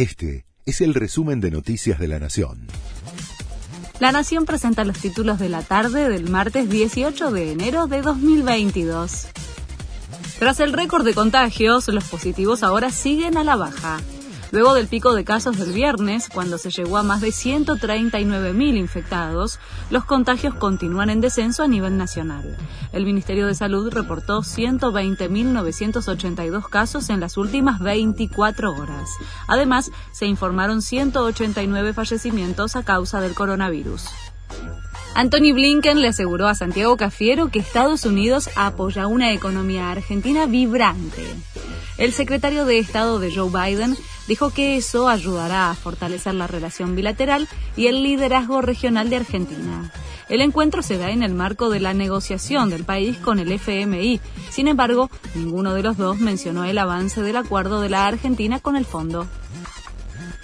Este es el resumen de Noticias de la Nación. La Nación presenta los títulos de la tarde del martes 18 de enero de 2022. Tras el récord de contagios, los positivos ahora siguen a la baja. Luego del pico de casos del viernes, cuando se llegó a más de 139.000 infectados, los contagios continúan en descenso a nivel nacional. El Ministerio de Salud reportó 120.982 casos en las últimas 24 horas. Además, se informaron 189 fallecimientos a causa del coronavirus. Anthony Blinken le aseguró a Santiago Cafiero que Estados Unidos apoya una economía argentina vibrante. El secretario de Estado de Joe Biden dijo que eso ayudará a fortalecer la relación bilateral y el liderazgo regional de Argentina. El encuentro se da en el marco de la negociación del país con el FMI. Sin embargo, ninguno de los dos mencionó el avance del acuerdo de la Argentina con el fondo.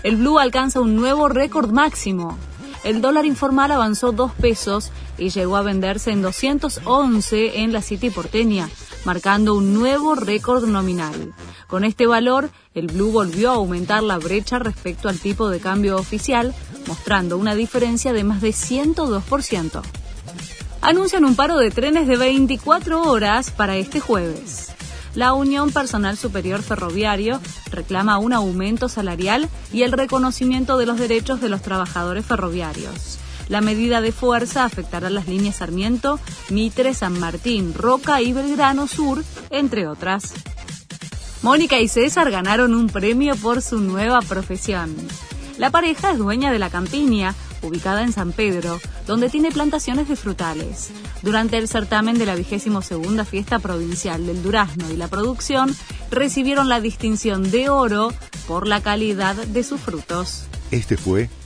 El blue alcanza un nuevo récord máximo. El dólar informal avanzó dos pesos y llegó a venderse en 211 en la City porteña, marcando un nuevo récord nominal. Con este valor, el blue volvió a aumentar la brecha respecto al tipo de cambio oficial, mostrando una diferencia de más de 102%. Anuncian un paro de trenes de 24 horas para este jueves. La Unión Personal Superior Ferroviario reclama un aumento salarial y el reconocimiento de los derechos de los trabajadores ferroviarios. La medida de fuerza afectará las líneas Sarmiento, Mitre, San Martín, Roca y Belgrano Sur, entre otras. Mónica y César ganaron un premio por su nueva profesión. La pareja es dueña de la Campiña, ubicada en San Pedro, donde tiene plantaciones de frutales. Durante el certamen de la vigésimo segunda fiesta provincial del durazno y la producción, recibieron la distinción de oro por la calidad de sus frutos. Este fue